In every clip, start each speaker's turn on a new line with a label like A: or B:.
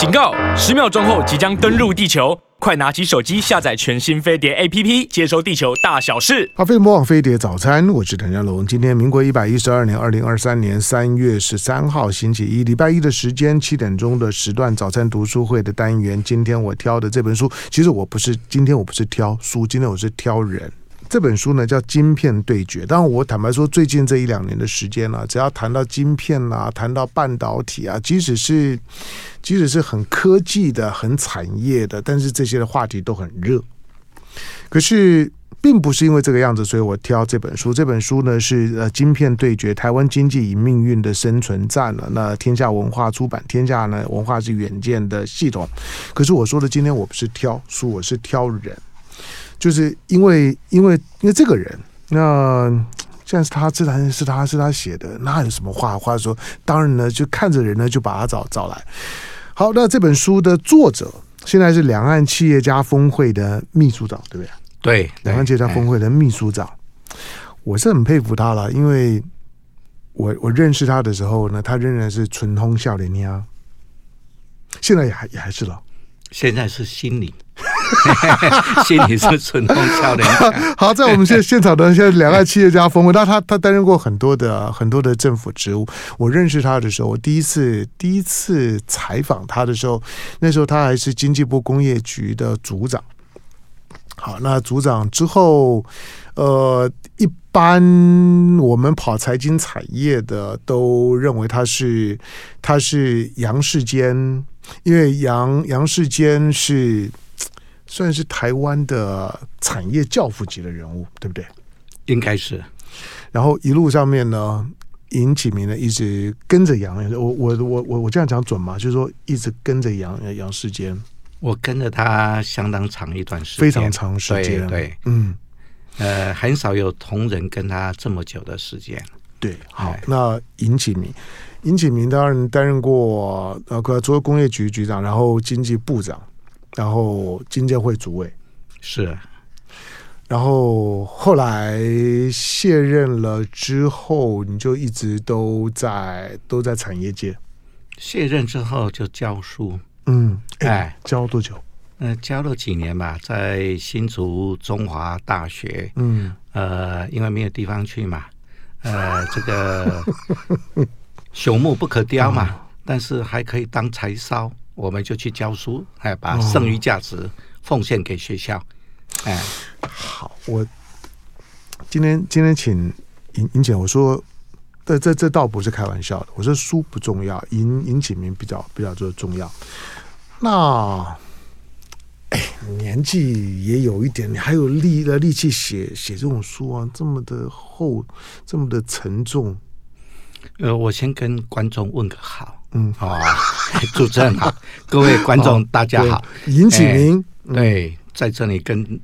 A: 警告！十秒钟后即将登陆地球，快拿起手机下载全新飞碟 APP，接收地球大小事。
B: 好，飞魔网飞碟早餐，我是唐家龙。今天民国一百一十二年二零二三年三月十三号星期一，礼拜一的时间七点钟的时段，早餐读书会的单元。今天我挑的这本书，其实我不是今天我不是挑书，今天我是挑人。这本书呢叫《晶片对决》，当然我坦白说，最近这一两年的时间呢、只要谈到晶片啊，谈到半导体啊，即使是即使是很科技的、很产业的，但是这些的话题都很热。可是并不是因为这个样子，所以我挑这本书。这本书呢是呃《晶片对决：台湾经济与命运的生存战》了。那天下文化出版，天下呢文化是远见的系统。可是我说的今天我不是挑书，我是挑人。就是因为因为因为这个人，那既然是他自然是他是他写的，那有什么话话说？当然呢，就看着人呢，就把他找找来。好，那这本书的作者现在是两岸企业家峰会的秘书长，对不对？
C: 对，
B: 两岸企业家峰会的秘书长，我是很佩服他了，因为我我认识他的时候呢，他仍然是纯通笑脸呀，现在也还也还是了，
C: 现在是心理。心里是纯通笑的。
B: 好，在我们现现场的现在两岸企业家峰会，那他他担任过很多的很多的政府职务。我认识他的时候，我第一次第一次采访他的时候，那时候他还是经济部工业局的组长。好，那组长之后，呃，一般我们跑财经产业的都认为他是他是杨世坚，因为杨杨世坚是。算是台湾的产业教父级的人物，对不对？
C: 应该是。
B: 然后一路上面呢，尹启明呢一直跟着杨，我我我我我这样讲准吗？就是说一直跟着杨杨世坚，
C: 我跟着他相当长一段时间，
B: 非常长时间，
C: 对，对
B: 嗯，
C: 呃，很少有同仁跟他这么久的时间。
B: 对，好，那尹启明，尹启明当然担任过呃，除了工业局局长，然后经济部长。然后金监会主委
C: 是，
B: 然后后来卸任了之后，你就一直都在都在产业界。
C: 卸任之后就教书，
B: 嗯，哎，教多久？
C: 嗯、呃，教了几年吧，在新竹中华大学。
B: 嗯，
C: 呃，因为没有地方去嘛，呃，这个 朽木不可雕嘛，嗯、但是还可以当柴烧。我们就去教书，哎，把剩余价值奉献给学校。哎，
B: 好，我今天今天请尹尹姐，我说，这这这倒不是开玩笑的。我说书不重要，尹尹启明比较比较重要。那，哎，年纪也有一点，你还有力的力气写写这种书啊，这么的厚，这么的沉重。
C: 呃，我先跟观众问个好。
B: 嗯，
C: 好、哦，主持人好，各位观众大家好，
B: 尹启明、
C: 哎，对，在这里跟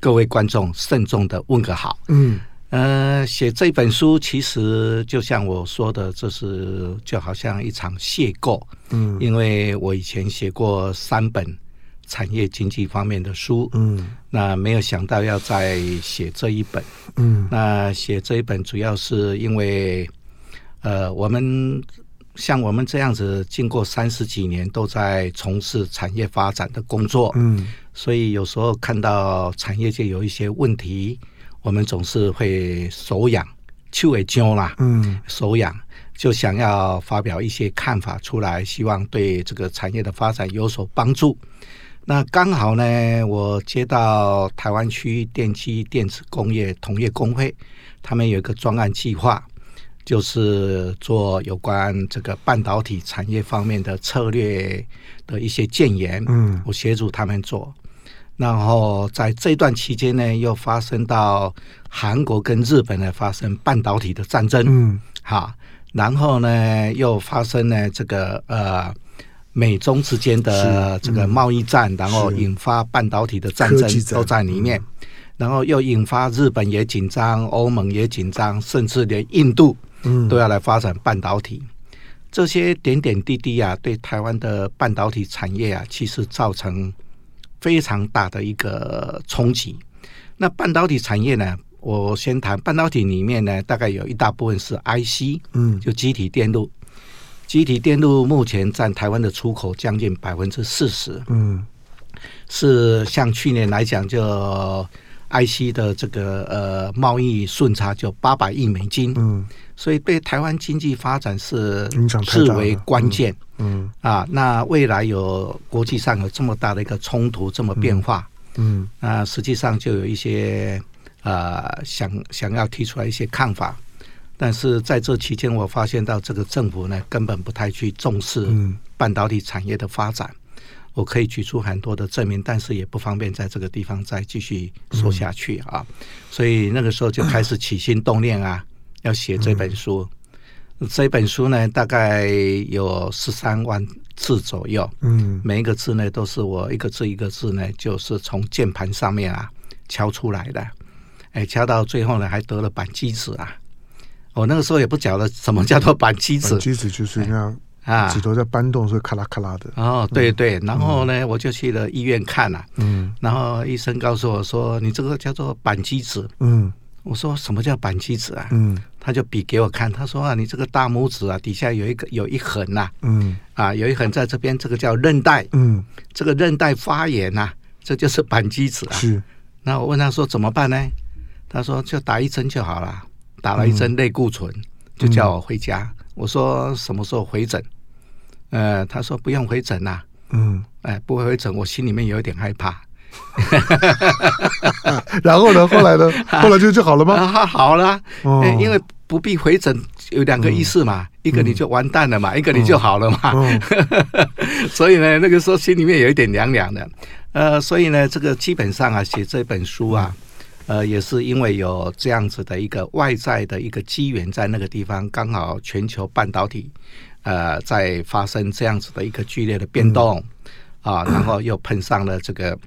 C: 各位观众慎重的问个好。
B: 嗯，
C: 呃，写这本书其实就像我说的，这是就好像一场邂逅。
B: 嗯，
C: 因为我以前写过三本产业经济方面的书，
B: 嗯，
C: 那没有想到要再写这一本，
B: 嗯，
C: 那写这一本主要是因为，呃，我们。像我们这样子，经过三十几年都在从事产业发展的工作，
B: 嗯，
C: 所以有时候看到产业界有一些问题，我们总是会手痒，去尾揪啦，
B: 嗯，
C: 手痒就想要发表一些看法出来，希望对这个产业的发展有所帮助。那刚好呢，我接到台湾区电机电子工业同业工会，他们有一个专案计划。就是做有关这个半导体产业方面的策略的一些建言，
B: 嗯，
C: 我协助他们做。然后在这段期间呢，又发生到韩国跟日本呢发生半导体的战争，
B: 嗯，
C: 哈，然后呢又发生呢这个呃美中之间的这个贸易战，嗯，然后引发半导体的战争都在里面，然后又引发日本也紧张，欧盟也紧张，甚至连印度。都要来发展半导体，这些点点滴滴啊，对台湾的半导体产业啊，其实造成非常大的一个冲击。那半导体产业呢，我先谈半导体里面呢，大概有一大部分是 IC，
B: 嗯，
C: 就积体电路。积体电路目前占台湾的出口将近百分之四十。嗯，是像去年来讲，就 IC 的这个呃贸易顺差就八百亿美金。嗯，所以对台湾经济发展是至为关键。嗯，嗯啊，那未来有国际上有这么大的一个冲突，这么变化。嗯，那实际上就有一些呃想想要提出来一些看法。但是在这期间，我发现到这个政府呢，根本不太去重视半导体产业的发展。嗯、我可以举出很多的证明，但是也不方便在这个地方再继续说下去啊。嗯、所以那个时候就开始起心动念啊，要写这本书。嗯、这本书呢，大概有十三万字左右。嗯，每一个字呢，都是我一个字一个字呢，就是从键盘上面啊敲出来的。哎，敲到最后呢，还得了板机子啊。我那个时候也不晓得什么叫做板机指，
B: 机子就是那样啊，指头在搬动，所以咔啦咔啦的。
C: 哦，对对，然后呢，我就去了医院看了，嗯，然后医生告诉我说：“你这个叫做板机子。”嗯，我说：“什么叫扳机指啊？”嗯，他就比给我看，他说：“啊，你这个大拇指啊，底下有一个有一横呐，嗯，啊，有一横在这边，这个叫韧带，嗯，这个韧带发炎呐，这就是扳机指啊。”是，那我问他说：“怎么办呢？”他说：“就打一针就好了。”打了一针类固醇，嗯、就叫我回家。嗯、我说什么时候回诊？呃，他说不用回诊呐、啊。嗯，哎，不会回诊，我心里面有一点害怕。
B: 然后呢？后来呢？后来就就好了吗？
C: 啊、好了，哦、因为不必回诊，有两个意思嘛。嗯、一个你就完蛋了嘛，嗯、一个你就好了嘛。嗯、所以呢，那个时候心里面有一点凉凉的。呃，所以呢，这个基本上啊，写这本书啊。嗯呃，也是因为有这样子的一个外在的一个机缘，在那个地方刚好全球半导体呃在发生这样子的一个剧烈的变动、嗯、啊，然后又碰上了这个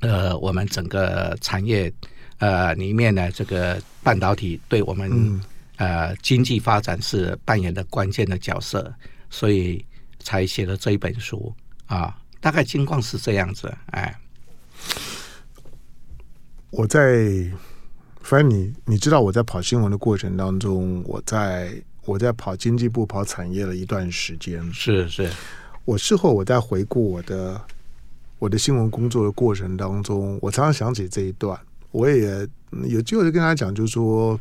C: 呃我们整个产业呃里面呢，这个半导体对我们、嗯、呃经济发展是扮演的关键的角色，所以才写了这一本书啊，大概情况是这样子，哎。
B: 我在，反正你你知道我在跑新闻的过程当中，我在我在跑经济部跑产业了一段时间。
C: 是是，
B: 我事后我在回顾我的我的新闻工作的过程当中，我常常想起这一段。我也有机会跟大家讲，就是说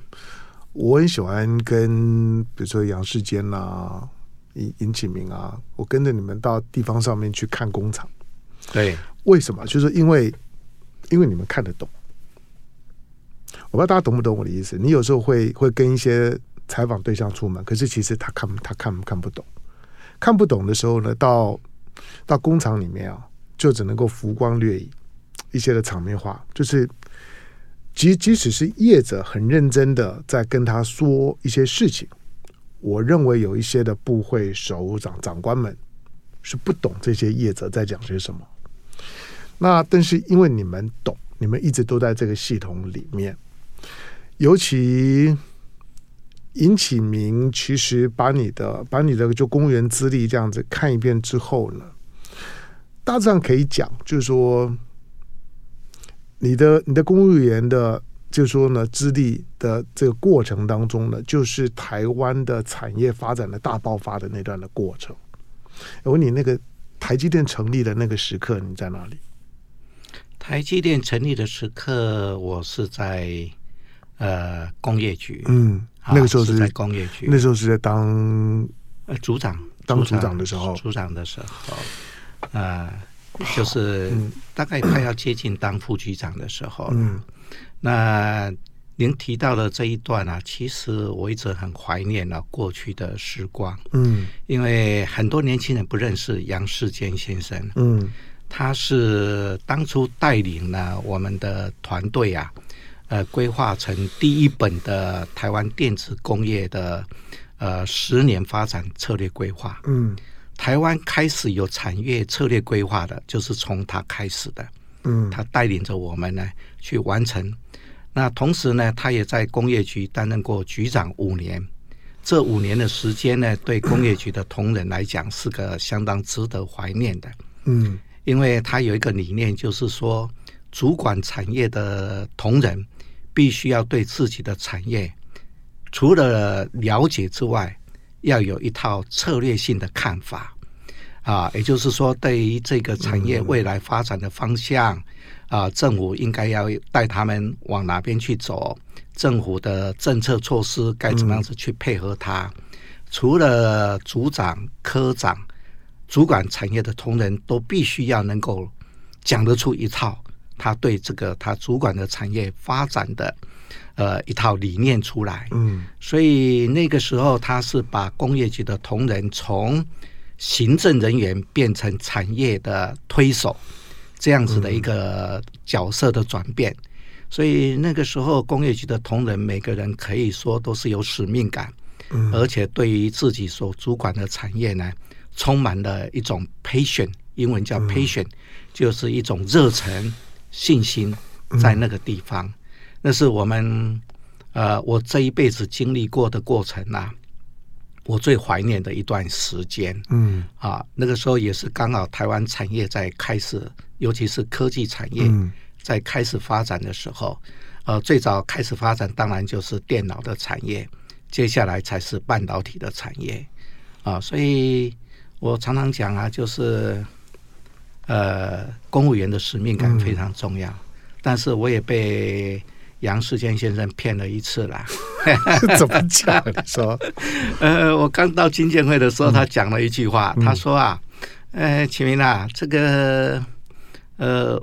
B: 我很喜欢跟比如说杨世坚啊、尹尹启明啊，我跟着你们到地方上面去看工厂。
C: 对，
B: 为什么？就是因为因为你们看得懂。我不知道大家懂不懂我的意思。你有时候会会跟一些采访对象出门，可是其实他看他看看不懂，看不懂的时候呢，到到工厂里面啊，就只能够浮光掠影，一些的场面话，就是即即使是业者很认真的在跟他说一些事情，我认为有一些的部会首长长官们是不懂这些业者在讲些什么。那但是因为你们懂，你们一直都在这个系统里面。尤其尹启明，其实把你的把你的就公务员资历这样子看一遍之后呢，大致上可以讲，就是说你的你的公务员的，就是说呢资历的这个过程当中呢，就是台湾的产业发展的大爆发的那段的过程。我问你，那个台积电成立的那个时刻，你在哪里？
C: 台积电成立的时刻，我是在。呃，工业局，
B: 嗯，那个时候是，
C: 是在工业局，
B: 那时候是在当
C: 呃组长，
B: 当组长的时候，
C: 组长的时候，呃，就是大概快要接近当副局长的时候，嗯，那您提到的这一段啊，其实我一直很怀念了过去的时光，嗯，因为很多年轻人不认识杨世坚先生，嗯，他是当初带领了我们的团队啊。呃，规划成第一本的台湾电子工业的呃十年发展策略规划。嗯，台湾开始有产业策略规划的，就是从他开始的。嗯，他带领着我们呢去完成。那同时呢，他也在工业局担任过局长五年。这五年的时间呢，对工业局的同仁来讲是个相当值得怀念的。嗯，因为他有一个理念，就是说主管产业的同仁。必须要对自己的产业除了了解之外，要有一套策略性的看法啊，也就是说，对于这个产业未来发展的方向啊，政府应该要带他们往哪边去走，政府的政策措施该怎么样子去配合它。除了组长、科长、主管产业的同仁，都必须要能够讲得出一套他对这个他主管的产业发展的。呃，一套理念出来，嗯，所以那个时候他是把工业局的同仁从行政人员变成产业的推手，这样子的一个角色的转变。所以那个时候工业局的同仁每个人可以说都是有使命感，嗯，而且对于自己所主管的产业呢，充满了一种 patient，英文叫 patient，就是一种热忱、信心在那个地方。那是我们呃，我这一辈子经历过的过程呐、啊，我最怀念的一段时间。嗯啊，那个时候也是刚好台湾产业在开始，尤其是科技产业在开始发展的时候。呃，最早开始发展当然就是电脑的产业，接下来才是半导体的产业。啊，所以我常常讲啊，就是呃，公务员的使命感非常重要，但是我也被。杨世坚先生骗了一次啦，
B: 怎么讲？你说，
C: 呃，我刚到金建会的时候，他讲了一句话，嗯、他说啊，呃，启明啊，这个呃，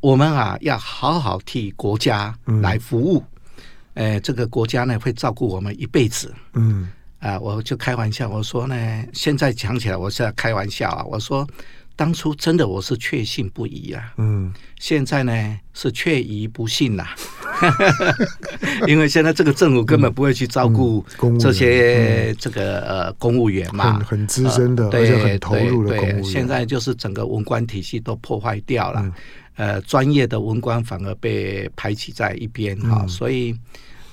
C: 我们啊要好好替国家来服务，嗯、呃，这个国家呢会照顾我们一辈子，嗯，啊、呃，我就开玩笑，我说呢，现在讲起来我是在开玩笑啊，我说。当初真的我是确信不疑啊，嗯，现在呢是确疑不信啦，因为现在这个政府根本不会去照顾这些这个呃公务员嘛，
B: 很很资深的，而且很投入的公务员。
C: 现在就是整个文官体系都破坏掉了，呃，专业的文官反而被排挤在一边哈，所以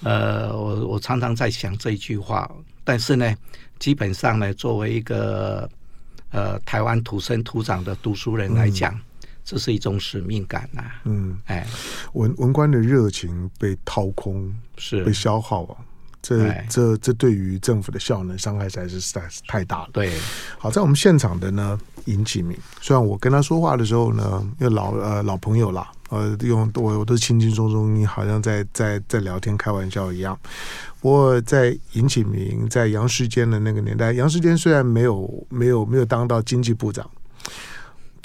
C: 呃，我我常常在想这一句话，但是呢，基本上呢，作为一个。呃，台湾土生土长的读书人来讲，嗯、这是一种使命感呐、啊。嗯，哎，
B: 文文官的热情被掏空，是被消耗啊。这这这对于政府的效能伤害实在是实在是太大了。
C: 对，
B: 好，在我们现场的呢，尹启明，虽然我跟他说话的时候呢，因为老呃老朋友啦，呃，用我我都轻轻松松，你好像在在在聊天开玩笑一样。不过在尹启明在杨世坚的那个年代，杨世坚虽然没有没有没有当到经济部长，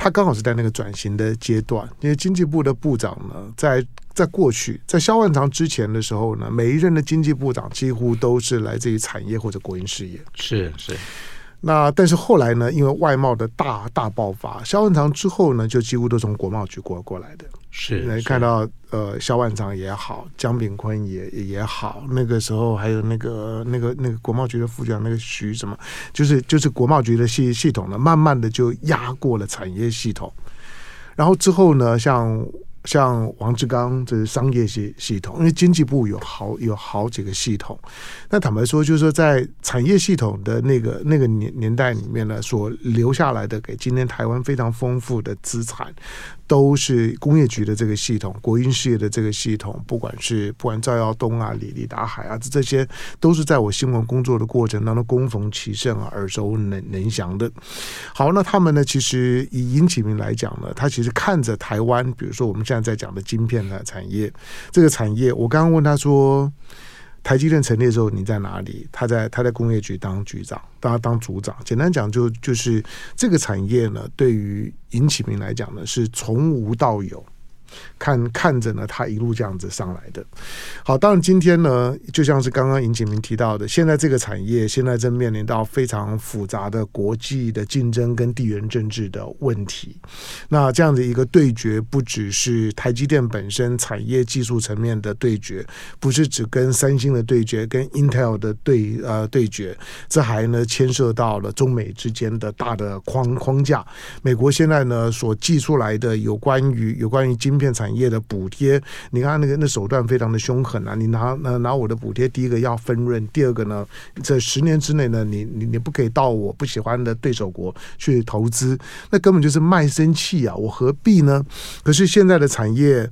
B: 他刚好是在那个转型的阶段，因为经济部的部长呢，在。在过去，在萧万长之前的时候呢，每一任的经济部长几乎都是来自于产业或者国营事业。
C: 是是。
B: 那但是后来呢，因为外贸的大大爆发，萧万长之后呢，就几乎都从国贸局过过来的。
C: 是。
B: 来看到呃，萧万长也好，江炳坤也也好，那个时候还有那个那个那个国贸局的副局长那个徐什么，就是就是国贸局的系系统呢，慢慢的就压过了产业系统。然后之后呢，像。像王志刚，这是商业系系统，因为经济部有好有好几个系统。那坦白说，就是说在产业系统的那个那个年年代里面呢，所留下来的给今天台湾非常丰富的资产。都是工业局的这个系统，国营事业的这个系统，不管是不管赵耀东啊、李立达海啊，这些都是在我新闻工作的过程当中恭逢其盛啊，耳熟能能详的。好，那他们呢，其实以尹启明来讲呢，他其实看着台湾，比如说我们现在在讲的晶片的产业，这个产业，我刚刚问他说。台积电成立的时候，你在哪里？他在他在工业局当局长，当当组长。简单讲，就就是这个产业呢，对于尹启明来讲呢，是从无到有。看看着呢，他一路这样子上来的。好，当然今天呢，就像是刚刚尹景明提到的，现在这个产业现在正面临到非常复杂的国际的竞争跟地缘政治的问题。那这样的一个对决，不只是台积电本身产业技术层面的对决，不是只跟三星的对决，跟 Intel 的对呃对决，这还呢牵涉到了中美之间的大的框框架。美国现在呢所寄出来的有关于有关于晶片产业的补贴，你看那个那手段非常的凶狠啊！你拿拿拿我的补贴，第一个要分润，第二个呢，这十年之内呢，你你你不可以到我不喜欢的对手国去投资，那根本就是卖身契啊！我何必呢？可是现在的产业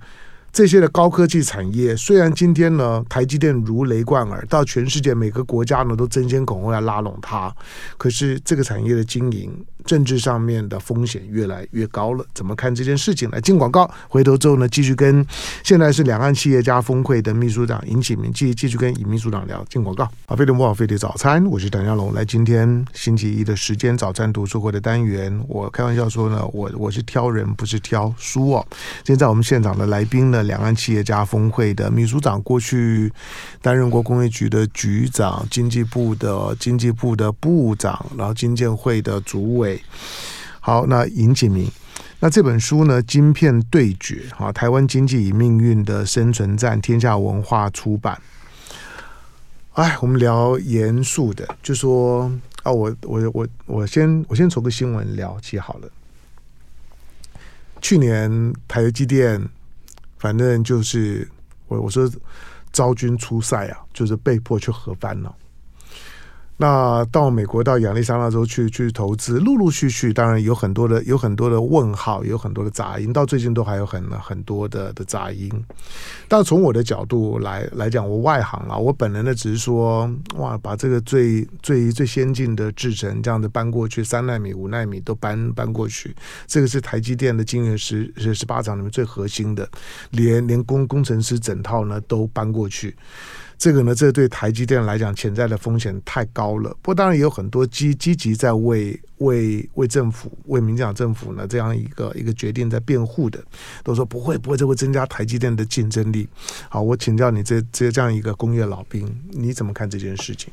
B: 这些的高科技产业，虽然今天呢，台积电如雷贯耳，到全世界每个国家呢都争先恐后来拉拢它，可是这个产业的经营，政治上面的风险越来越高了。怎么看这件事情呢？进广告，回头之后呢，继续跟现在是两岸企业家峰会的秘书长尹启明继继续跟尹秘书长聊。进广告，好，飞碟不好飞碟早餐，我是谭家龙。来，今天星期一的时间，早餐读书会的单元，我开玩笑说呢，我我是挑人，不是挑书哦。现在我们现场的来宾呢。两岸企业家峰会的秘书长，过去担任过工业局的局长、经济部的经济部的部长，然后经建会的主委。好，那尹启明，那这本书呢，《晶片对决》啊，台湾经济与命运的生存战，天下文化出版。哎，我们聊严肃的，就说啊，我我我我先我先从个新闻聊起好了。去年台积电。反正就是我我说昭君出塞啊，就是被迫去和番了。那到美国到亚利桑那州去去投资，陆陆续续当然有很多的有很多的问号，有很多的杂音，到最近都还有很很多的的杂音。但从我的角度来来讲，我外行啊，我本人呢只是说，哇，把这个最最最先进的制程这样子搬过去，三纳米、五纳米都搬搬过去，这个是台积电的晶圆十十八厂里面最核心的，连连工工程师整套呢都搬过去。这个呢，这对台积电来讲，潜在的风险太高了。不过，当然也有很多积积极在为为为政府、为民进党政府呢这样一个一个决定在辩护的，都说不会不会，这会增加台积电的竞争力。好，我请教你这这这样一个工业老兵，你怎么看这件事情？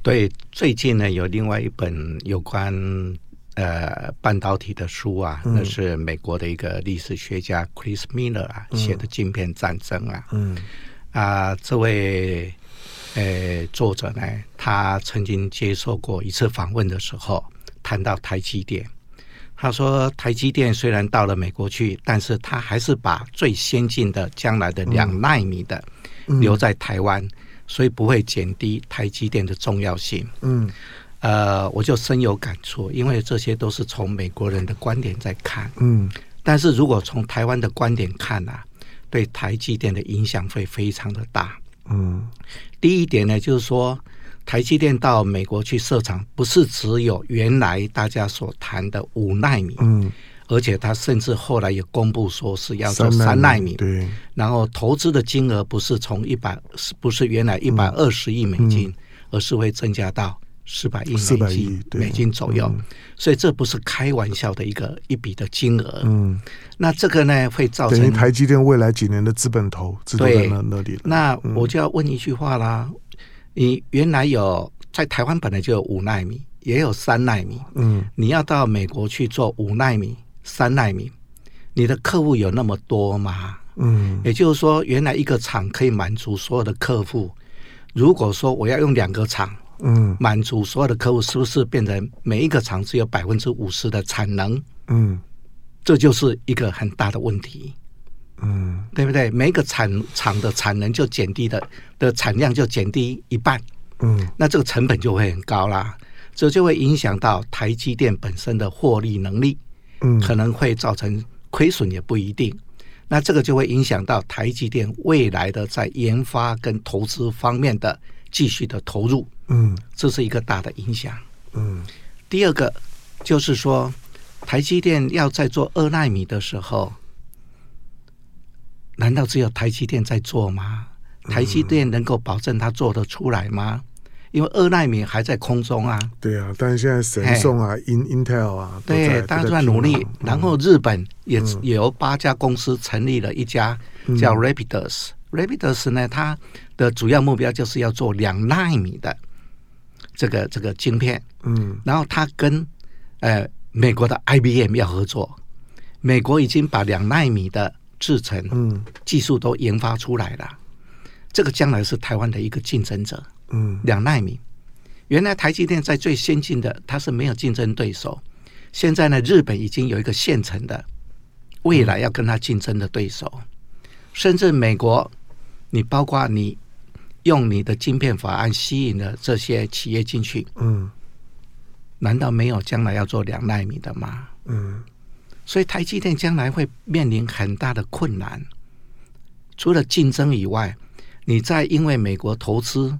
C: 对，最近呢有另外一本有关呃半导体的书啊，嗯、那是美国的一个历史学家 Chris Miller 啊写的《晶片战争》啊，嗯。嗯啊，这位呃作者呢，他曾经接受过一次访问的时候，谈到台积电，他说台积电虽然到了美国去，但是他还是把最先进的将来的两纳米的留在台湾，嗯、所以不会减低台积电的重要性。嗯，呃，我就深有感触，因为这些都是从美国人的观点在看。嗯，但是如果从台湾的观点看啊。对台积电的影响会非常的大。嗯，第一点呢，就是说台积电到美国去设厂，不是只有原来大家所谈的五纳米，嗯，而且他甚至后来也公布说是要做三纳米，对，然后投资的金额不是从一百，不是原来一百二十亿美金，而是会增加到。四百亿美金，美金左右，嗯、所以这不是开玩笑的一个一笔的金额。嗯，那这个呢会造成
B: 台积电未来几年的资本投资在那那里。
C: 那我就要问一句话啦：嗯、你原来有在台湾本来就有五纳米，也有三纳米。嗯，你要到美国去做五纳米、三纳米，你的客户有那么多吗？嗯，也就是说，原来一个厂可以满足所有的客户。如果说我要用两个厂。嗯，满足所有的客户，是不是变成每一个厂只有百分之五十的产能？嗯，这就是一个很大的问题。嗯，对不对？每一个产厂的产能就减低的的产量就减低一半。嗯，那这个成本就会很高啦，这就会影响到台积电本身的获利能力。嗯，可能会造成亏损也不一定。那这个就会影响到台积电未来的在研发跟投资方面的继续的投入。嗯，这是一个大的影响。嗯，第二个就是说，台积电要在做二纳米的时候，难道只有台积电在做吗？台积电能够保证它做得出来吗？因为二纳米还在空中啊。对
B: 啊，但是现在神送啊，In Intel 啊，
C: 对，大家都在努力。然后日本也有八家公司成立了一家叫 Rapidus。Rapidus 呢，它的主要目标就是要做两纳米的。这个这个晶片，嗯，然后它跟呃美国的 IBM 要合作，美国已经把两纳米的制程，嗯，技术都研发出来了，这个将来是台湾的一个竞争者，嗯，两纳米，原来台积电在最先进的它是没有竞争对手，现在呢日本已经有一个现成的，未来要跟它竞争的对手，甚至美国，你包括你。用你的晶片法案吸引了这些企业进去，嗯，难道没有将来要做两纳米的吗？嗯，所以台积电将来会面临很大的困难。除了竞争以外，你在因为美国投资，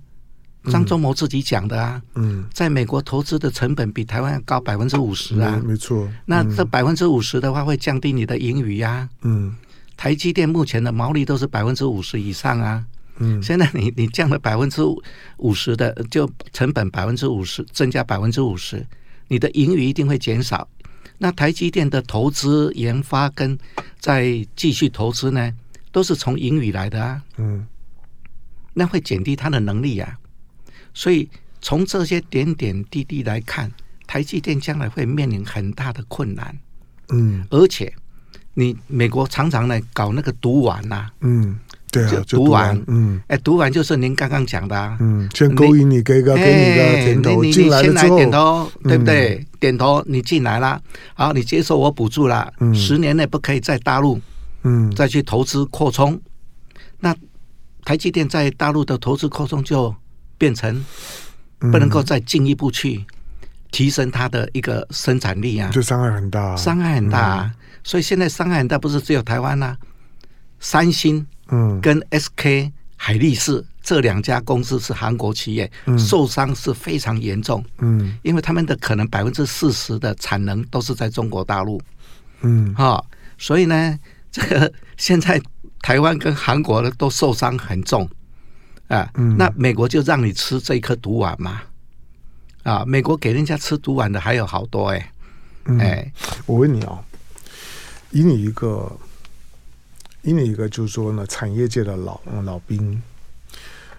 C: 张忠谋自己讲的啊，嗯，在美国投资的成本比台湾要高百分之五十啊，
B: 没错。
C: 那这百分之五十的话，会降低你的盈余呀。嗯，台积电目前的毛利都是百分之五十以上啊。嗯，现在你你降了百分之五十的，就成本百分之五十增加百分之五十，你的盈余一定会减少。那台积电的投资研发跟再继续投资呢，都是从盈余来的啊。嗯，那会减低它的能力呀。所以从这些点点滴滴来看，台积电将来会面临很大的困难。嗯，而且你美国常常呢搞那个毒丸呐。嗯。
B: 对啊，
C: 就读完，嗯，哎，毒丸就是您刚刚讲的，啊，
B: 嗯，先勾引你，给个给你个点头，进来了之后，
C: 点头，对不对？点头，你进来了，好，你接受我补助了，十年内不可以在大陆，嗯，再去投资扩充，那台积电在大陆的投资扩充就变成不能够再进一步去提升它的一个生产力啊，
B: 就伤害很大，
C: 伤害很大，所以现在伤害很大，不是只有台湾呐，三星。嗯，跟 SK 海力士这两家公司是韩国企业，嗯、受伤是非常严重。嗯，因为他们的可能百分之四十的产能都是在中国大陆。嗯，哈、哦，所以呢，这个 现在台湾跟韩国的都受伤很重啊。嗯、那美国就让你吃这一颗毒丸嘛？啊，美国给人家吃毒丸的还有好多哎、欸。嗯、哎，
B: 我问你哦，以你一个。以你一个就是说呢，产业界的老老兵，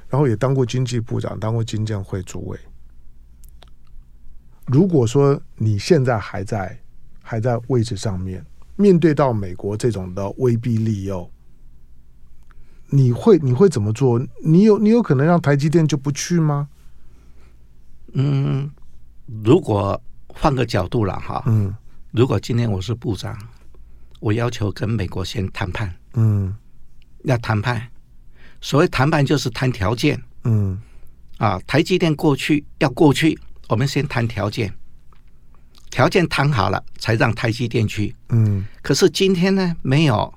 B: 然后也当过经济部长，当过经建会主委。如果说你现在还在还在位置上面，面对到美国这种的威逼利诱，你会你会怎么做？你有你有可能让台积电就不去吗？
C: 嗯，如果换个角度了哈，嗯，如果今天我是部长，我要求跟美国先谈判。嗯，要谈判，所谓谈判就是谈条件。嗯，啊，台积电过去要过去，我们先谈条件，条件谈好了才让台积电去。嗯，可是今天呢，没有。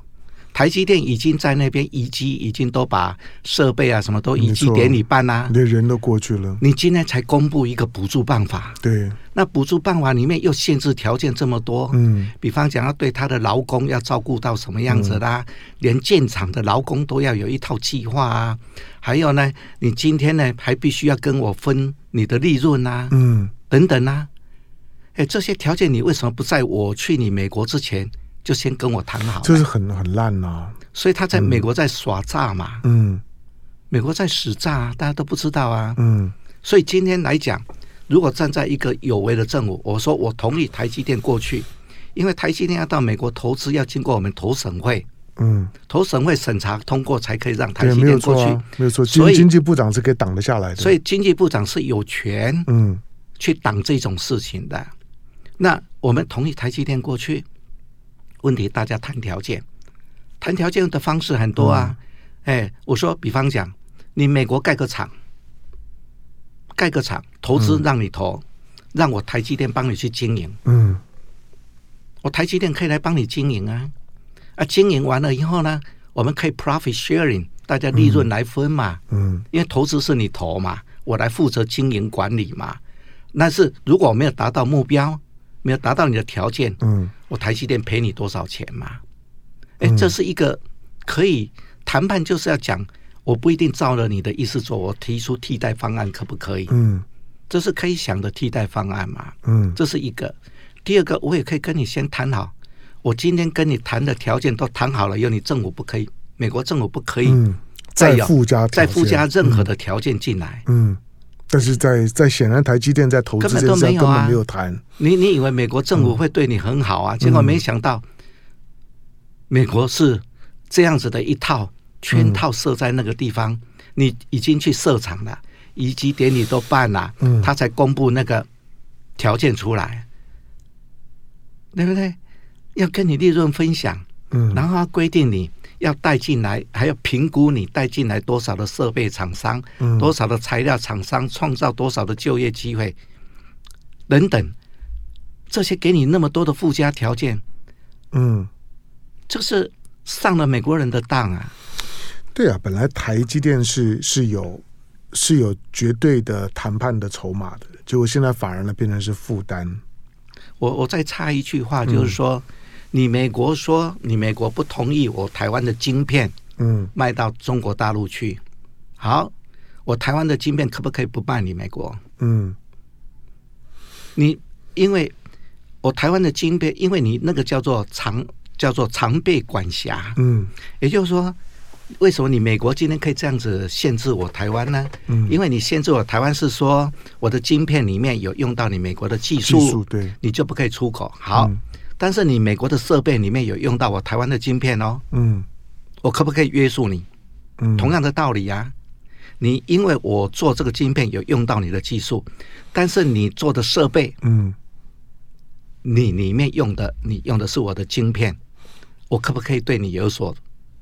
C: 台积电已经在那边移机，已经都把设备啊什么都移机典礼办啦，
B: 连人都过去了。
C: 你今天才公布一个补助办法，
B: 对，
C: 那补助办法里面又限制条件这么多，嗯，比方讲要对他的劳工要照顾到什么样子啦，嗯、连建厂的劳工都要有一套计划啊，还有呢，你今天呢还必须要跟我分你的利润啊，嗯，等等啊，哎，这些条件你为什么不在我去你美国之前？就先跟我谈好，
B: 这是很很烂呐、啊。
C: 所以他在美国在耍诈嘛，嗯，美国在使诈，大家都不知道啊，嗯。所以今天来讲，如果站在一个有为的政府，我说我同意台积电过去，因为台积电要到美国投资，要经过我们投审会，嗯，投审会审查通过才可以让台积电过去，
B: 没有错、啊。所以经济部长是可以挡得下来的，
C: 所以经济部长是有权，嗯，去挡这种事情的。那我们同意台积电过去。问题大家谈条件，谈条件的方式很多啊。嗯、哎，我说，比方讲，你美国盖个厂，盖个厂，投资让你投，嗯、让我台积电帮你去经营。嗯，我台积电可以来帮你经营啊。啊，经营完了以后呢，我们可以 profit sharing，大家利润来分嘛。嗯，因为投资是你投嘛，我来负责经营管理嘛。但是如果我没有达到目标，没有达到你的条件，嗯。我台积电赔你多少钱嘛？哎，这是一个可以谈判，就是要讲，我不一定照着你的意思做，我提出替代方案，可不可以？嗯，这是可以想的替代方案嘛？嗯，这是一个。第二个，我也可以跟你先谈好，我今天跟你谈的条件都谈好了，有你政府不可以，美国政府不可以再
B: 附加
C: 再附加任何的条件进来。
B: 嗯。但是在在显然台积电在投资这件事根本没有谈、啊。
C: 你你以为美国政府会对你很好啊？嗯、结果没想到，美国是这样子的一套圈套设在那个地方，嗯、你已经去设厂了，移机典礼都办了，嗯、他才公布那个条件出来，对不对？要跟你利润分享，嗯，然后他规定你。要带进来，还要评估你带进来多少的设备厂商，嗯、多少的材料厂商，创造多少的就业机会，等等，这些给你那么多的附加条件，嗯，就是上了美国人的当啊。
B: 对啊，本来台积电是是有是有绝对的谈判的筹码的，结果现在反而呢变成是负担。
C: 我我再插一句话，就是说，嗯、你美国说你美国不同意我台湾的晶片，嗯，卖到中国大陆去，好，我台湾的晶片可不可以不卖你美国？嗯，你因为我台湾的晶片，因为你那个叫做常叫做常备管辖，嗯，也就是说。为什么你美国今天可以这样子限制我台湾呢？嗯，因为你限制我台湾是说我的晶片里面有用到你美国的技术，技术对，你就不可以出口。好，嗯，但是你美国的设备里面有用到我台湾的晶片哦，嗯，我可不可以约束你？嗯，同样的道理呀，啊，你因为我做这个晶片有用到你的技术，但是你做的设备，嗯，你里面用的你用的是我的晶片，我可不可以对你有所？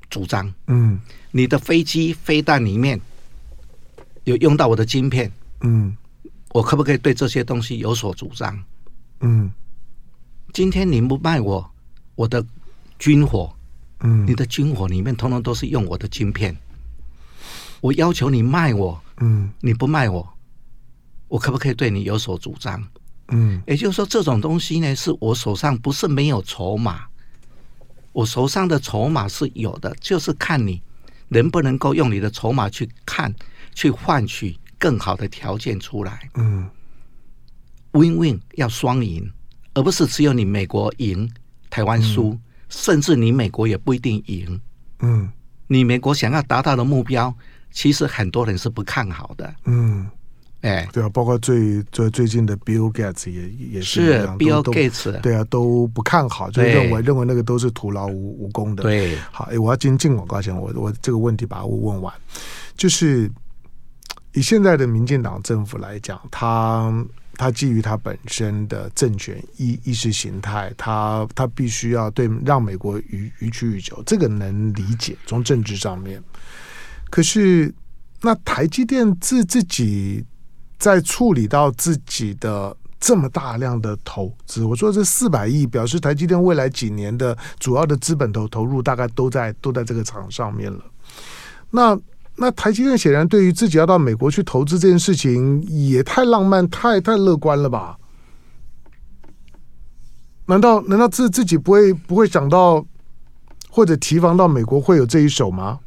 C: 主张，嗯，你的飞机飞弹里面有用到我的晶片，嗯，我可不可以对这些东西有所主张？嗯，今天你不卖我我的军火，嗯，你的军火里面通通都是用我的晶片，我要求你卖我，嗯，你不卖我，我可不可以对你有所主张？嗯，也就是说，这种东西呢，是我手上不是没有筹码。我手上的筹码是有的，就是看你能不能够用你的筹码去看，去换取更好的条件出来。嗯，Win-Win 要双赢，而不是只有你美国赢，台湾输，嗯，甚至你美国也不一定赢。嗯，你美国想要达到的目标，其实很多人是不看好的。嗯。哎，
B: 对啊，包括最最最近的 Bill Gates 也也是，
C: 是 Bill Gates，
B: 对啊，都不看好，就认为认为那个都是徒劳无无功的。
C: 对，
B: 好，哎，我要进进广告前，我我这个问题把我问完，就是以现在的民进党政府来讲，他他基于他本身的政权意意识形态，他他必须要对让美国予予取予求，这个能理解，从政治上面。可是那台积电自自己。在处理到自己的这么大量的投资，我说这四百亿表示台积电未来几年的主要的资本投投入大概都在都在这个厂上面了。那那台积电显然对于自己要到美国去投资这件事情也太浪漫、太太乐观了吧？难道难道自自己不会不会想到或者提防到美国会有这一手吗？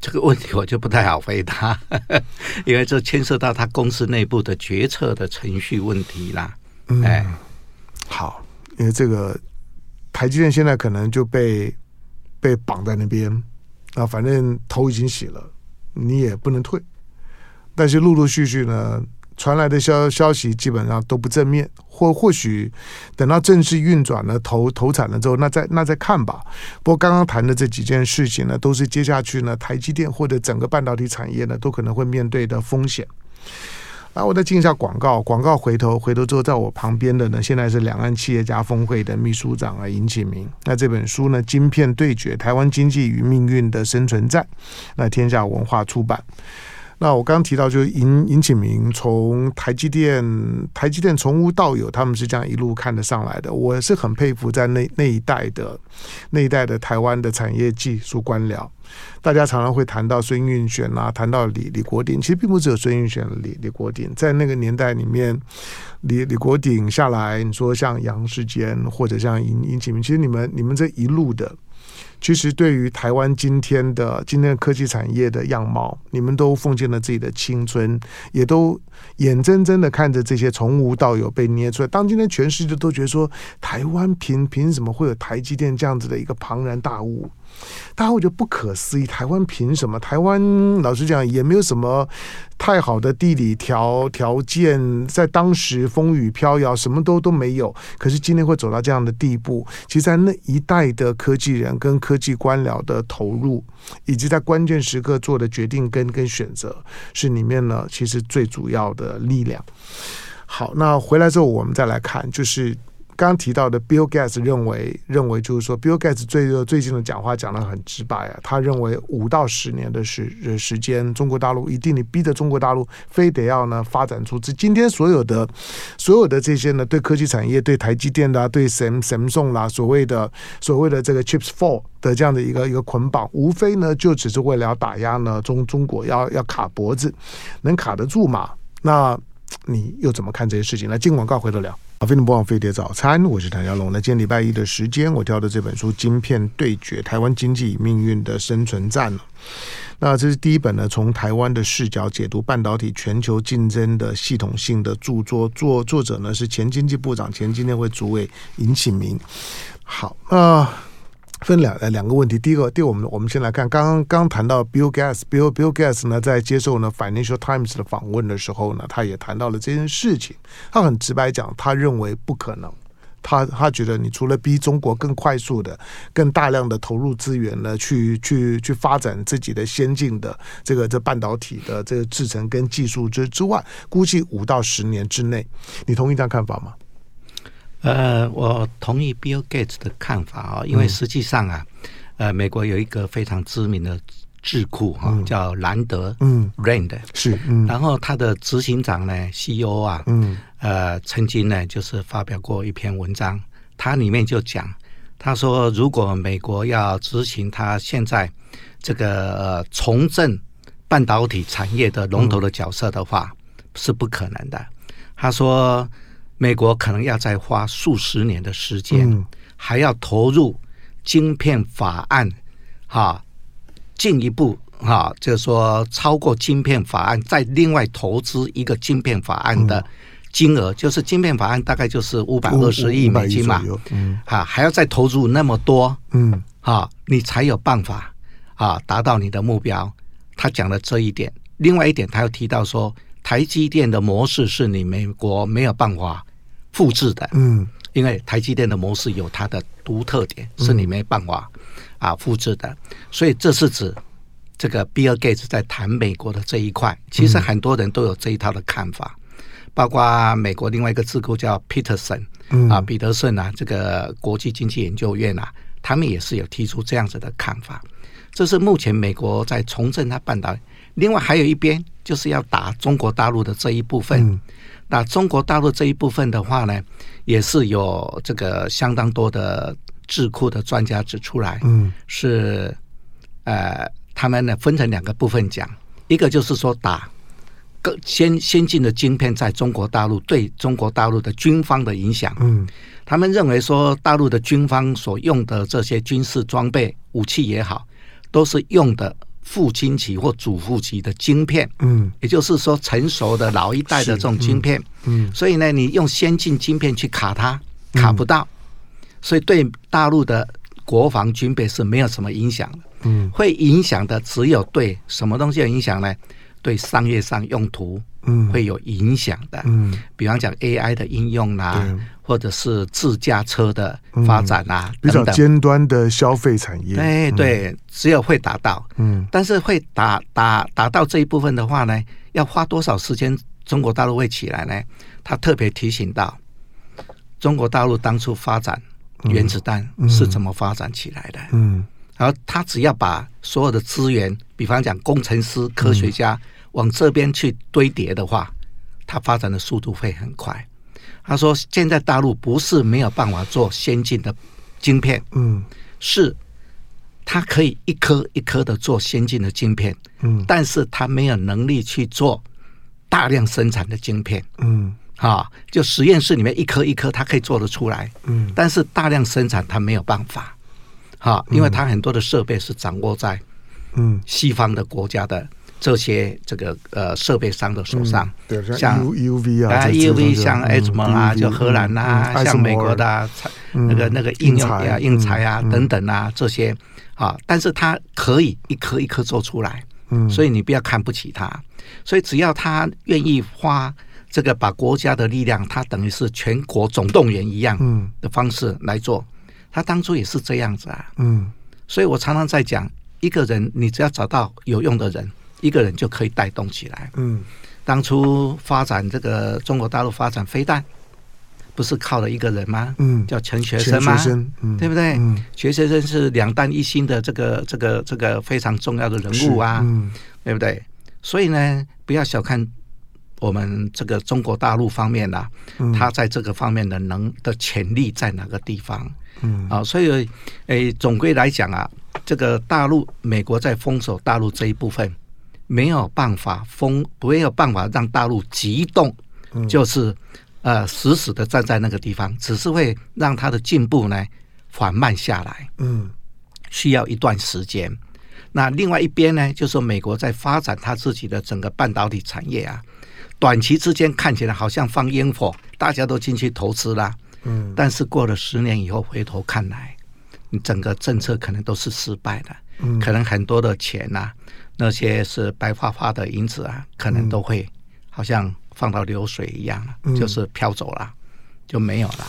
C: 这个问题我就不太好回答，因为这牵涉到他公司内部的决策的程序问题啦。嗯，哎，
B: 好，因为这个台积电现在可能就被被绑在那边啊，反正头已经洗了，你也不能退。但是陆陆续续呢。传来的消消息基本上都不正面，或或许等到正式运转了、投投产了之后，那再那再看吧。不过刚刚谈的这几件事情呢，都是接下去呢，台积电或者整个半导体产业呢，都可能会面对的风险。啊，我再进一下广告，广告回头回头之后，在我旁边的呢，现在是两岸企业家峰会的秘书长啊，尹启明。那这本书呢，《晶片对决：台湾经济与命运的生存战》，那天下文化出版。那我刚刚提到，就是尹尹启明从台积电，台积电从无到有，他们是这样一路看得上来的。我是很佩服在那那一代的那一代的台湾的产业技术官僚。大家常常会谈到孙运璇啊，谈到李李国鼎，其实并不只有孙运璇、李李国鼎，在那个年代里面，李李国鼎下来，你说像杨世坚或者像尹尹启明，其实你们你们这一路的。其实，对于台湾今天的今天的科技产业的样貌，你们都奉献了自己的青春，也都眼睁睁的看着这些从无到有被捏出来。当今天全世界都觉得说，台湾凭凭什么会有台积电这样子的一个庞然大物？大家会觉得不可思议，台湾凭什么？台湾老实讲也没有什么太好的地理条条件，在当时风雨飘摇，什么都都没有。可是今天会走到这样的地步，其实，在那一代的科技人跟科技官僚的投入，以及在关键时刻做的决定跟跟选择，是里面呢其实最主要的力量。好，那回来之后我们再来看，就是刚提到的 Bill Gates 认为，认为就是说，Bill Gates 最最近的讲话讲得很直白啊，他认为五到十年的时时间，中国大陆一定你逼着中国大陆非得要呢发展出这今天所有的所有的这些呢，对科技产业、对台积电啦、对 Samsung 啦，所谓的所谓的这个 Chips Four 的这样的一个一个捆绑，无非呢就只是为了要打压呢中中国要要卡脖子，能卡得住吗？那你又怎么看这些事情？来进广告回头聊。好，非常不忘飞碟早餐，我是谭家龙。那今天礼拜一的时间，我挑的这本书《晶片对决：台湾经济与命运的生存战》。那这是第一本呢，从台湾的视角解读半导体全球竞争的系统性的著作。作作者呢是前经济部长、前经电会主委尹启明。好，那、分两呃两个问题，第一个，第一我们我们先来看，刚刚刚谈到 Bill Gates，Bill Bill Gates 呢在接受呢 Financial Times 的访问的时候呢，他也谈到了这件事情。他很直白讲，他认为不可能，他他觉得你除了逼中国更快速的、更大量的投入资源呢，去去去发展自己的先进的这个这半导体的这个制程跟技术之之外，估计五到十年之内，你同意这样看法吗？
C: 呃，我同意 Bill Gates 的看法啊，因为实际上啊，嗯、呃，美国有一个非常知名的智库哈，嗯、叫兰德，嗯，Rand。
B: 是，嗯，
C: 然后他的执行长呢，CEO 啊，嗯，呃，曾经呢就是发表过一篇文章，他里面就讲，他说如果美国要执行他现在这个、呃、重振半导体产业的龙头的角色的话，嗯、是不可能的。他说。美国可能要再花数十年的时间，嗯、还要投入晶片法案，哈，进一步哈，就是说超过晶片法案，再另外投资一个晶片法案的金额，嗯、就是晶片法案大概就是五百二十亿美金嘛，嗯，哈，还要再投入那么多，嗯，哈，你才有办法啊达到你的目标。他讲了这一点，另外一点，他又提到说，台积电的模式是你美国没有办法。复制的，嗯，因为台积电的模式有它的独特点，是你没办法啊复制的，所以这是指这个比尔盖茨在谈美国的这一块。其实很多人都有这一套的看法，包括美国另外一个智库叫 Peterson，啊，彼得森啊，这个国际经济研究院啊，他们也是有提出这样子的看法。这是目前美国在重振它半导体，另外还有一边就是要打中国大陆的这一部分。那中国大陆这一部分的话呢，也是有这个相当多的智库的专家指出来，嗯，是呃，他们呢分成两个部分讲，一个就是说打更先先进的晶片在中国大陆对中国大陆的军方的影响，嗯，他们认为说大陆的军方所用的这些军事装备武器也好，都是用的。父亲级或祖父级的晶片，嗯，也就是说成熟的老一代的这种晶片，嗯，嗯，所以呢，你用先进晶片去卡它，卡不到，嗯，所以对大陆的国防军备是没有什么影响的，嗯，会影响的只有对什么东西有影响呢？对商业上用途，嗯，会有影响的，嗯，比方讲 AI 的应用啦，啊。或者是自驾车的发展啊，
B: 比较尖端的消费产业。
C: 对对，只有会达到，嗯，但是会达达达到这一部分的话呢，要花多少时间？中国大陆会起来呢？他特别提醒到，中国大陆当初发展原子弹是怎么发展起来的？嗯，然后他只要把所有的资源，比方讲工程师、科学家往这边去堆叠的话，它发展的速度会很快。他说：“现在大陆不是没有办法做先进的晶片，嗯，是它可以一颗一颗的做先进的晶片，嗯，但是它没有能力去做大量生产的晶片，嗯，啊，就实验室里面一颗一颗，它可以做得出来，嗯，但是大量生产它没有办法，哈，因为他很多的设备是掌握在嗯。西方的国家的。”这些这个呃设备商的手上，像
B: EUV
C: 啊，EUV 像 ASML 啊，就荷兰啊，像美国的那个那个应用啊，应材啊等等啊这些啊，但是它可以一颗一颗做出来，所以你不要看不起它，所以只要他愿意花这个把国家的力量，他等于是全国总动员一样的方式来做，他当初也是这样子啊，嗯，所以我常常在讲，一个人你只要找到有用的人。一个人就可以带动起来。嗯，当初发展这个中国大陆发展飞弹，不是靠了一个人吗？
B: 嗯，
C: 叫钱学森吗？
B: 嗯，
C: 对不对？
B: 嗯，
C: 钱学森是两弹一星的这个这个这个非常重要的人物啊，
B: 嗯，
C: 对不对？所以呢，不要小看我们这个中国大陆方面呐、啊，嗯、他在这个方面的能的潜力在哪个地方？嗯，啊，所以诶，总归来讲啊，这个大陆美国在封锁大陆这一部分没有办法封，没有办法让大陆急动，就是。呃，死死的站在那个地方，只是会让它的进步呢缓慢下来。嗯，需要一段时间。那另外一边呢，就是美国在发展它自己的整个半导体产业啊，短期之间看起来好像放烟火，大家都进去投资啦。嗯，但是过了十年以后回头看来，你整个政策可能都是失败的。嗯，可能很多的钱呐、啊，那些是白花花的银子啊，可能都会好像。放到流水一样了，就是飘走了，嗯、就没有了。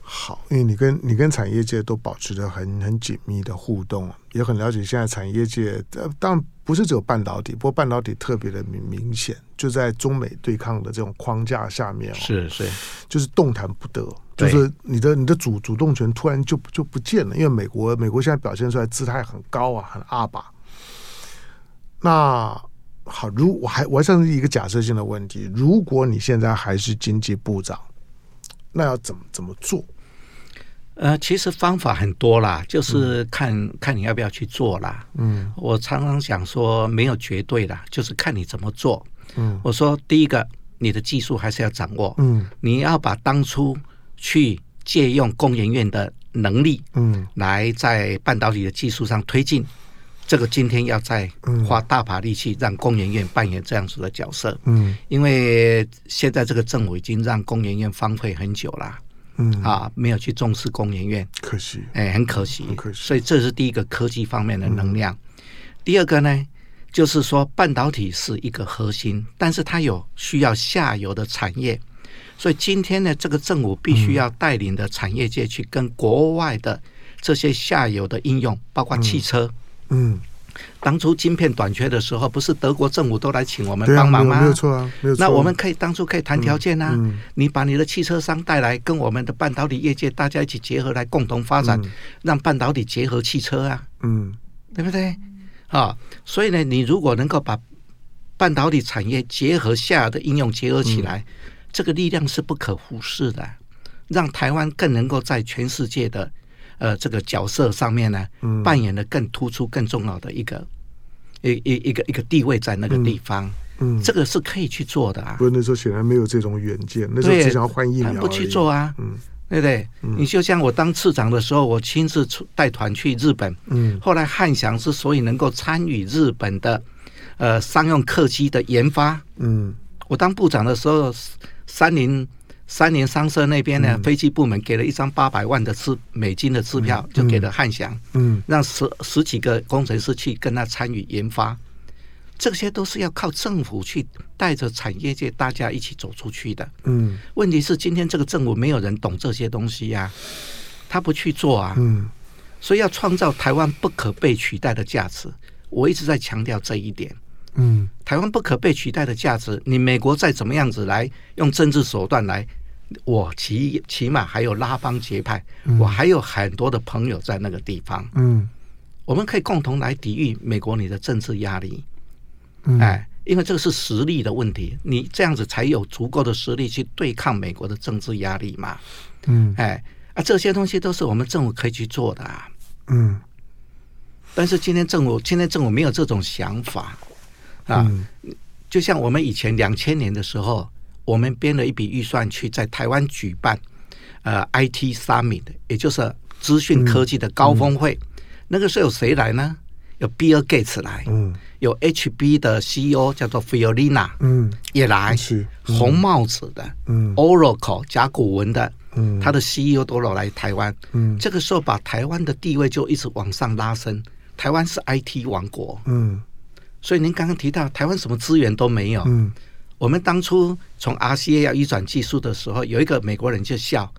B: 好，因为你跟你跟产业界都保持着很很紧密的互动，也很了解现在产业界。呃，当然不是只有半导体，不过半导体特别的明明显，就在中美对抗的这种框架下面，
C: 是是，
B: 就是动弹不得，就是你的你的主主动权突然就就不见了。因为美国美国现在表现出来姿态很高啊，很阿爸。那。好，如我还我还算是一个假设性的问题，如果你现在还是经济部长，那要怎么怎么做？
C: 呃，其实方法很多啦，就是看、嗯、看你要不要去做啦。嗯，我常常想说没有绝对的，就是看你怎么做。嗯，我说第一个，你的技术还是要掌握。嗯，你要把当初去借用工研院的能力，嗯，来在半导体的技术上推进。这个今天要再花大把力气让工研院扮演这样子的角色，嗯，因为现在这个政府已经让工研院荒废很久了，嗯。啊，没有去重视工研院，
B: 可惜，
C: 哎，很可惜，
B: 很可惜。
C: 所以这是第一个科技方面的能量。嗯、第二个呢，就是说半导体是一个核心，但是它有需要下游的产业，所以今天呢，这个政府必须要带领的产业界去跟国外的这些下游的应用，包括汽车。嗯，当初晶片短缺的时候，不是德国政府都来请我们帮忙吗？
B: 没有错啊，没有错。
C: 那我们可以当初可以谈条件啊，你把你的汽车商带来，跟我们的半导体业界大家一起结合来共同发展，让半导体结合汽车啊，嗯，对不对？啊，所以呢，你如果能够把半导体产业结合下的应用结合起来，这个力量是不可忽视的，让台湾更能够在全世界的。呃，这个角色上面呢，扮演了更突出、更重要的一个一一一个一个地位在那个地方，嗯，这个是可以去做的啊。
B: 不过那时候显然没有这种远见，那时候只想要换疫苗，
C: 不去做啊，嗯，对不对？你就像我当次长的时候，我亲自出带团去日本，嗯，后来汉翔之所以能够参与日本的呃商用客机的研发，嗯，我当部长的时候，三菱。三菱商社那边呢，嗯、飞机部门给了一张八百万的支美金的支票，嗯、就给了汉翔，嗯，让十十几个工程师去跟他参与研发，这些都是要靠政府去带着产业界大家一起走出去的，嗯，问题是今天这个政府没有人懂这些东西呀、啊，他不去做啊，嗯，所以要创造台湾不可被取代的价值，我一直在强调这一点。嗯，台湾不可被取代的价值，你美国再怎么样子来用政治手段来，我起起码还有拉帮结派，嗯、我还有很多的朋友在那个地方。嗯，我们可以共同来抵御美国你的政治压力。嗯、哎，因为这个是实力的问题，你这样子才有足够的实力去对抗美国的政治压力嘛。嗯，哎，啊，这些东西都是我们政府可以去做的、啊。嗯，但是今天政府今天政府没有这种想法。啊，就像我们以前两千年的时候，我们编了一笔预算去在台湾举办呃 IT Summit，也就是资讯科技的高峰会。嗯嗯、那个时候有谁来呢？有 Bill Gates 来，嗯，有 HB 的 CEO 叫做 Fiorina，嗯，也来，是、嗯、红帽子的，嗯，Oracle 甲骨文的，嗯，他的 CEO 都来来台湾，嗯，这个时候把台湾的地位就一直往上拉升，台湾是 IT 王国，嗯。所以您刚刚提到台湾什么资源都没有。嗯，我们当初从 RCA 要移转技术的时候，有一个美国人就笑，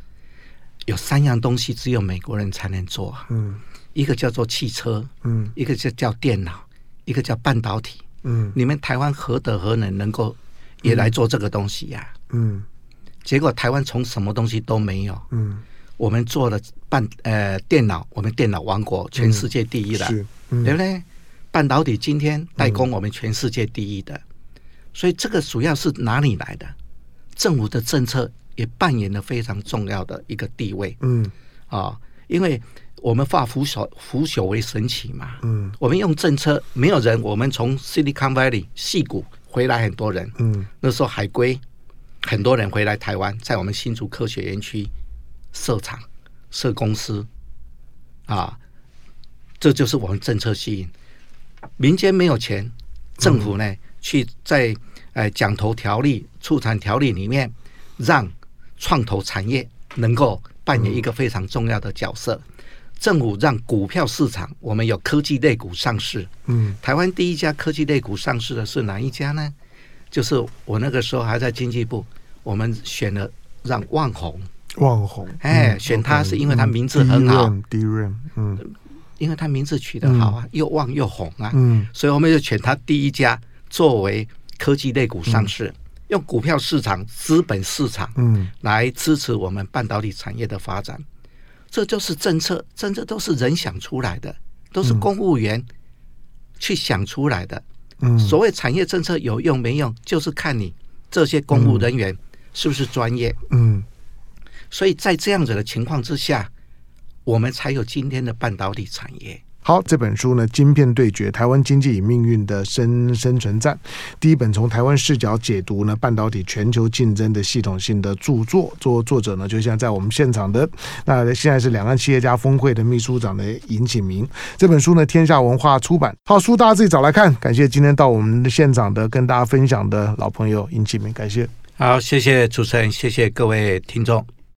C: 有三样东西只有美国人才能做。嗯，一个叫做汽车，嗯，一个就叫电脑，一个叫半导体。嗯，你们台湾何德何能能够也来做这个东西呀？嗯，结果台湾从什么东西都没有，
B: 嗯，
C: 我们做了半呃电脑，我们电脑王国，全世界第一了，对不对？半导体今天代工，我们全世界第一的，嗯、所以这个主要是哪里来的？政府的政策也扮演了非常重要的一个地位，
B: 嗯，
C: 啊，因为。我们化腐朽腐朽为神奇嘛？
B: 嗯，
C: 我们用政策，没有人。我们从 Silicon Valley 矽谷回来很多人，
B: 嗯，
C: 那时候海归很多人回来台湾，在我们新竹科学园区设厂设公司啊，这就是我们政策吸引民间没有钱，政府呢、嗯、去在呃讲投条例、促产条例里面，让创投产业能够扮演一个非常重要的角色。嗯政府让股票市场，我们有科技类股上市。
B: 嗯，
C: 台湾第一家科技类股上市的是哪一家呢？就是我那个时候还在经济部，我们选了让万宏。
B: 旺宏，
C: 哎，嗯、选他是因为他名字很好。
B: DRAM，嗯，
C: 因为他名字取得好啊，嗯、又旺又红啊。
B: 嗯，
C: 所以我们就选他第一家作为科技类股上市，嗯、用股票市场、资本市场，
B: 嗯，
C: 来支持我们半导体产业的发展。这就是政策，政策都是人想出来的，都是公务员去想出来的。
B: 嗯，
C: 所谓产业政策有用没用，就是看你这些公务人员是不是专业。
B: 嗯，
C: 所以在这样子的情况之下，我们才有今天的半导体产业。
B: 好，这本书呢，《晶片对决：台湾经济与命运的生生存战》，第一本从台湾视角解读呢半导体全球竞争的系统性的著作。作作者呢，就像在我们现场的，那现在是两岸企业家峰会的秘书长的尹启明。这本书呢，天下文化出版。好，书大家自己找来看。感谢今天到我们的现场的跟大家分享的老朋友尹启明，感谢。
C: 好，谢谢主持人，谢谢各位听众。